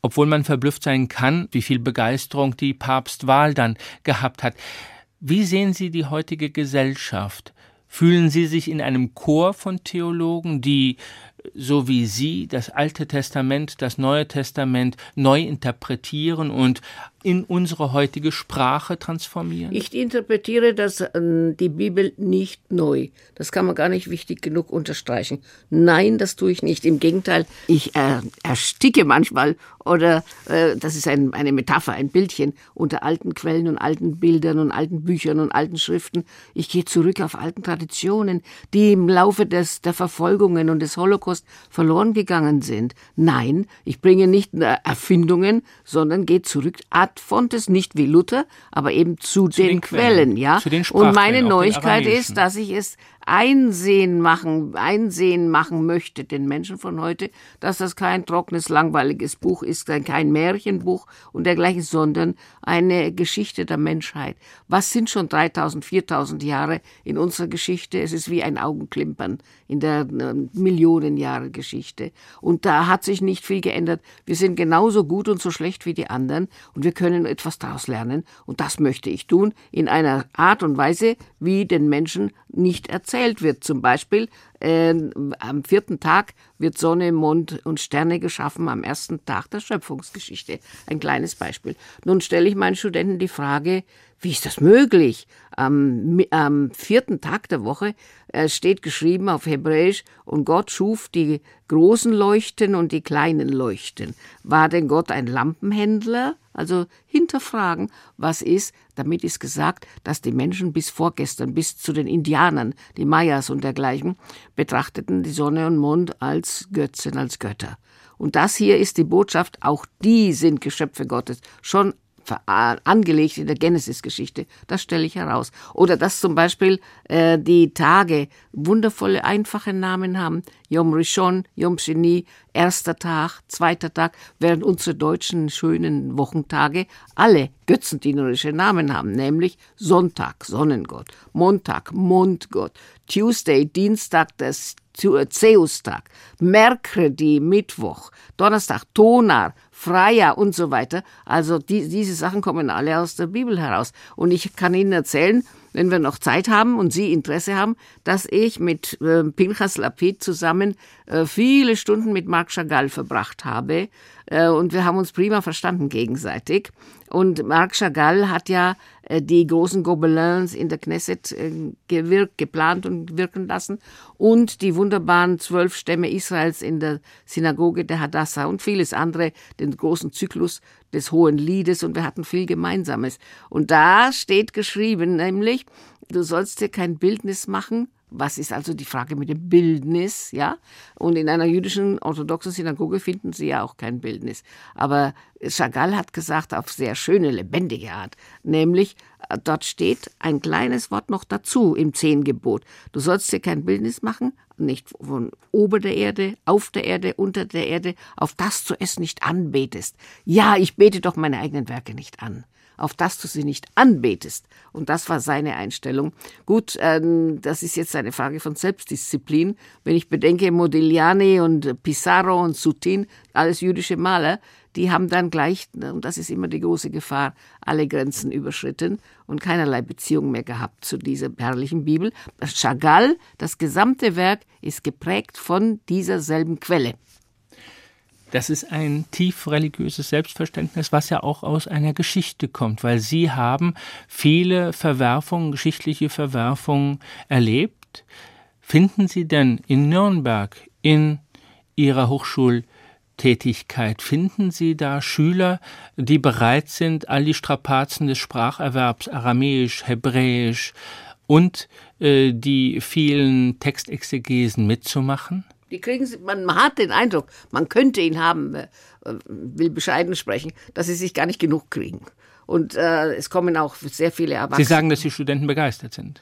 obwohl man verblüfft sein kann, wie viel Begeisterung die Papstwahl dann gehabt hat. Wie sehen Sie die heutige Gesellschaft? Fühlen Sie sich in einem Chor von Theologen, die so wie Sie das Alte Testament, das Neue Testament neu interpretieren und in unsere heutige Sprache transformieren? Ich interpretiere das, äh, die Bibel nicht neu. Das kann man gar nicht wichtig genug unterstreichen. Nein, das tue ich nicht. Im Gegenteil, ich äh, ersticke manchmal oder äh, das ist ein, eine Metapher, ein Bildchen unter alten Quellen und alten Bildern und alten Büchern und alten Schriften. Ich gehe zurück auf alten Traditionen, die im Laufe des, der Verfolgungen und des Holocaust verloren gegangen sind. Nein, ich bringe nicht Erfindungen, sondern gehe zurück ad fontes, nicht wie Luther, aber eben zu, zu den, den, Quellen, ja. Und meine Neuigkeit ist, dass ich es einsehen machen, einsehen machen möchte, den Menschen von heute, dass das kein trockenes, langweiliges Buch ist, kein Märchenbuch und dergleichen, sondern eine Geschichte der Menschheit. Was sind schon 3000, 4000 Jahre in unserer Geschichte? Es ist wie ein Augenklimpern in der äh, Millionen Jahre Geschichte. Und da hat sich nicht viel geändert. Wir sind genauso gut und so schlecht wie die anderen und wir können etwas daraus lernen. Und das möchte ich tun in einer Art und Weise, wie den Menschen nicht erzählt wird. Zum Beispiel äh, am vierten Tag wird Sonne, Mond und Sterne geschaffen am ersten Tag der Schöpfungsgeschichte. Ein kleines Beispiel. Nun stelle ich meinen Studenten die Frage, wie ist das möglich? Am, am vierten Tag der Woche äh, steht geschrieben auf Hebräisch, und Gott schuf die großen Leuchten und die kleinen Leuchten. War denn Gott ein Lampenhändler? Also hinterfragen, was ist, damit ist gesagt, dass die Menschen bis vorgestern, bis zu den Indianern, die Mayas und dergleichen, betrachteten die Sonne und Mond als Götzen, als Götter. Und das hier ist die Botschaft, auch die sind Geschöpfe Gottes, schon angelegt in der Genesis-Geschichte. Das stelle ich heraus. Oder dass zum Beispiel äh, die Tage wundervolle, einfache Namen haben. Yom Rishon, Yom Sheni, erster Tag, zweiter Tag, während unsere deutschen schönen Wochentage alle götzendienerische Namen haben, nämlich Sonntag, Sonnengott, Montag, Mondgott, Tuesday, Dienstag, das Zeustag, Merkredi, Mittwoch, Donnerstag, Tonar, Freier und so weiter. Also die, diese Sachen kommen alle aus der Bibel heraus. Und ich kann Ihnen erzählen, wenn wir noch Zeit haben und Sie Interesse haben, dass ich mit äh, Pinchas Lapid zusammen äh, viele Stunden mit Marc Chagall verbracht habe. Äh, und wir haben uns prima verstanden gegenseitig. Und Marc Chagall hat ja äh, die großen Gobelins in der Knesset äh, gewirkt, geplant und wirken lassen und die wunderbaren zwölf Stämme Israels in der Synagoge der Hadassah und vieles andere, den großen Zyklus des Hohen Liedes und wir hatten viel Gemeinsames. Und da steht geschrieben, nämlich, du sollst dir kein Bildnis machen was ist also die Frage mit dem Bildnis, ja? Und in einer jüdischen orthodoxen Synagoge finden Sie ja auch kein Bildnis. Aber Chagall hat gesagt auf sehr schöne, lebendige Art, nämlich äh, dort steht ein kleines Wort noch dazu im Zehngebot. Du sollst dir kein Bildnis machen, nicht von ober der Erde, auf der Erde, unter der Erde, auf das du es nicht anbetest. Ja, ich bete doch meine eigenen Werke nicht an auf das du sie nicht anbetest. Und das war seine Einstellung. Gut, ähm, das ist jetzt eine Frage von Selbstdisziplin. Wenn ich bedenke, Modigliani und Pissarro und Sutin, alles jüdische Maler, die haben dann gleich, und das ist immer die große Gefahr, alle Grenzen überschritten und keinerlei Beziehung mehr gehabt zu dieser herrlichen Bibel. Chagall, das gesamte Werk ist geprägt von dieser selben Quelle. Das ist ein tief religiöses Selbstverständnis, was ja auch aus einer Geschichte kommt, weil Sie haben viele Verwerfungen, geschichtliche Verwerfungen erlebt. Finden Sie denn in Nürnberg, in Ihrer Hochschultätigkeit, finden Sie da Schüler, die bereit sind, all die Strapazen des Spracherwerbs, Aramäisch, Hebräisch und äh, die vielen Textexegesen mitzumachen? Die kriegen sie, man hat den Eindruck, man könnte ihn haben, äh, will bescheiden sprechen, dass sie sich gar nicht genug kriegen. Und äh, es kommen auch sehr viele Erwachsene. Sie sagen, dass die Studenten begeistert sind.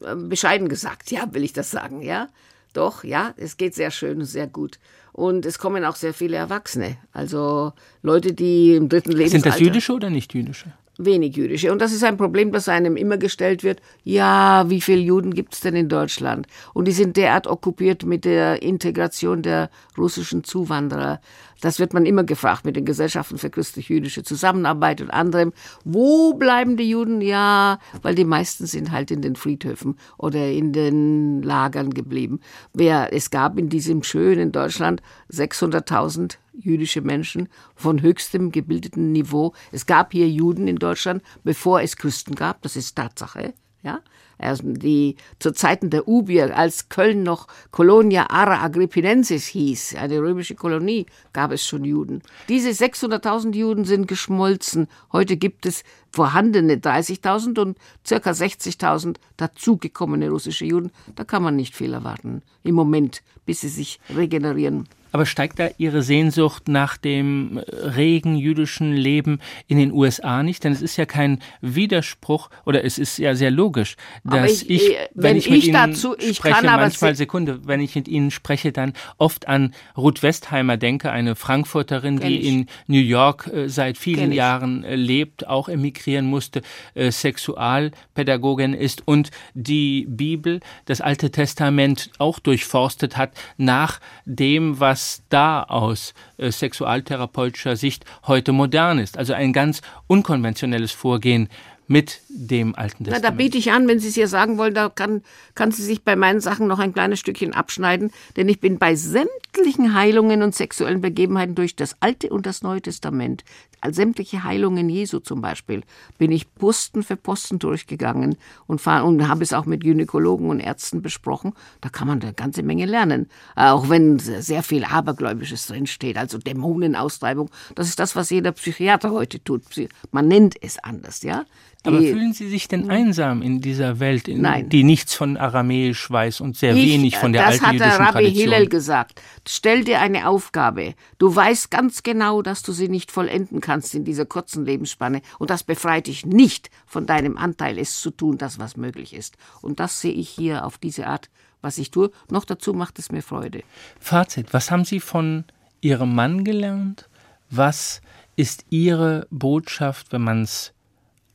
Äh, bescheiden gesagt, ja, will ich das sagen, ja. Doch, ja, es geht sehr schön und sehr gut. Und es kommen auch sehr viele Erwachsene, also Leute, die im dritten Lebensalter... Sind das jüdische oder nicht jüdische? Wenig jüdische. Und das ist ein Problem, das einem immer gestellt wird. Ja, wie viele Juden gibt es denn in Deutschland? Und die sind derart okkupiert mit der Integration der russischen Zuwanderer. Das wird man immer gefragt mit den Gesellschaften für christlich-jüdische Zusammenarbeit und anderem. Wo bleiben die Juden? Ja, weil die meisten sind halt in den Friedhöfen oder in den Lagern geblieben. Wer, es gab in diesem schönen Deutschland 600.000 jüdische Menschen von höchstem gebildeten Niveau. Es gab hier Juden in Deutschland, bevor es Christen gab. Das ist Tatsache. Ja, also die zu Zeiten der Ubier, als Köln noch Colonia Ara Agrippinensis hieß, eine römische Kolonie, gab es schon Juden. Diese 600.000 Juden sind geschmolzen. Heute gibt es vorhandene 30.000 und circa 60.000 dazugekommene russische Juden. Da kann man nicht viel erwarten im Moment, bis sie sich regenerieren. Aber steigt da Ihre Sehnsucht nach dem äh, regen jüdischen Leben in den USA nicht? Denn es ist ja kein Widerspruch oder es ist ja sehr logisch, dass ich, ich, äh, wenn, wenn ich mit ich Ihnen dazu, ich spreche, kann, manchmal Sekunde, wenn ich mit Ihnen spreche, dann oft an Ruth Westheimer denke, eine Frankfurterin, die ich. in New York äh, seit vielen Jahren äh, lebt, auch emigrieren musste, äh, Sexualpädagogin ist und die Bibel, das Alte Testament auch durchforstet hat nach dem, was was da aus äh, sexualtherapeutischer Sicht heute modern ist. Also ein ganz unkonventionelles Vorgehen mit dem Alten Testament. Na, da biete ich an, wenn Sie es hier sagen wollen, da kann, kann sie sich bei meinen Sachen noch ein kleines Stückchen abschneiden, denn ich bin bei sämtlichen Heilungen und sexuellen Begebenheiten durch das Alte und das Neue Testament, sämtliche Heilungen Jesu zum Beispiel, bin ich Posten für Posten durchgegangen und, fahr, und habe es auch mit Gynäkologen und Ärzten besprochen. Da kann man eine ganze Menge lernen, auch wenn sehr viel Abergläubisches drinsteht, also Dämonenaustreibung. Das ist das, was jeder Psychiater heute tut. Man nennt es anders, ja. Aber fühlen Sie sich denn einsam in dieser Welt, in, die nichts von Aramäisch weiß und sehr ich, wenig von der alten jüdischen Tradition? Das hat der Rabbi Hillel gesagt. Stell dir eine Aufgabe. Du weißt ganz genau, dass du sie nicht vollenden kannst in dieser kurzen Lebensspanne. Und das befreit dich nicht von deinem Anteil, es zu tun, das was möglich ist. Und das sehe ich hier auf diese Art, was ich tue. Noch dazu macht es mir Freude. Fazit. Was haben Sie von Ihrem Mann gelernt? Was ist Ihre Botschaft, wenn man es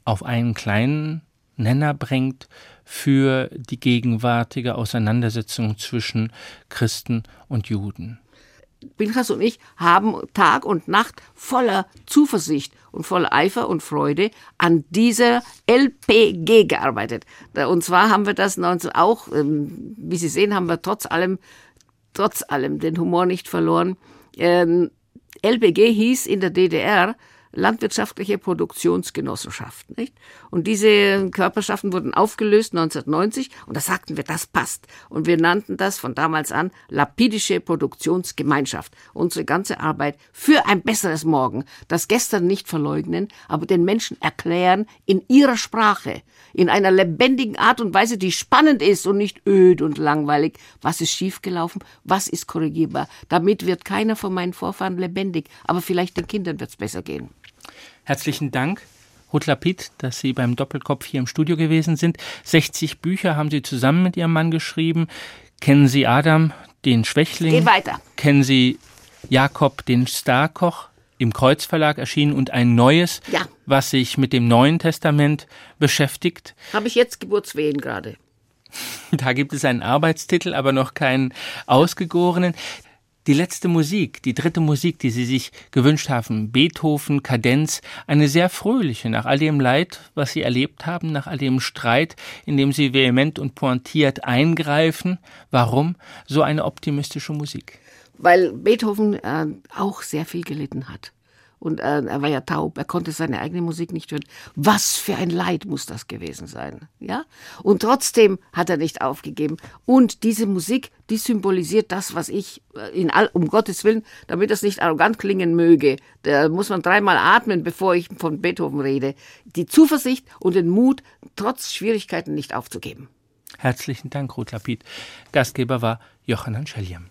auf einen kleinen Nenner bringt für die gegenwärtige Auseinandersetzung zwischen Christen und Juden. Pinchas und ich haben Tag und Nacht voller Zuversicht und voller Eifer und Freude an dieser LPG gearbeitet. Und zwar haben wir das 19 auch, ähm, wie Sie sehen, haben wir trotz allem, trotz allem den Humor nicht verloren. Ähm, LPG hieß in der DDR landwirtschaftliche Produktionsgenossenschaft. Nicht? Und diese Körperschaften wurden aufgelöst 1990 und da sagten wir, das passt. Und wir nannten das von damals an lapidische Produktionsgemeinschaft. Unsere ganze Arbeit für ein besseres Morgen, das Gestern nicht verleugnen, aber den Menschen erklären in ihrer Sprache, in einer lebendigen Art und Weise, die spannend ist und nicht öd und langweilig. Was ist schiefgelaufen? Was ist korrigierbar? Damit wird keiner von meinen Vorfahren lebendig, aber vielleicht den Kindern wird es besser gehen. Herzlichen Dank. Ruth Lapid, dass Sie beim Doppelkopf hier im Studio gewesen sind. 60 Bücher haben Sie zusammen mit Ihrem Mann geschrieben. Kennen Sie Adam, den Schwächling? Geh weiter. Kennen Sie Jakob, den Starkoch? Im Kreuzverlag erschienen und ein neues, ja. was sich mit dem Neuen Testament beschäftigt. Habe ich jetzt Geburtswehen gerade. Da gibt es einen Arbeitstitel, aber noch keinen ausgegorenen die letzte Musik, die dritte Musik, die Sie sich gewünscht haben, Beethoven, Kadenz, eine sehr fröhliche, nach all dem Leid, was Sie erlebt haben, nach all dem Streit, in dem Sie vehement und pointiert eingreifen. Warum so eine optimistische Musik? Weil Beethoven äh, auch sehr viel gelitten hat und äh, er war ja taub, er konnte seine eigene Musik nicht hören. Was für ein Leid muss das gewesen sein, ja? Und trotzdem hat er nicht aufgegeben. Und diese Musik, die symbolisiert das, was ich äh, in all, um Gottes Willen, damit das nicht arrogant klingen möge, da muss man dreimal atmen, bevor ich von Beethoven rede. Die Zuversicht und den Mut, trotz Schwierigkeiten nicht aufzugeben. Herzlichen Dank, Ruth Lapid. Gastgeber war Johann Schelliam.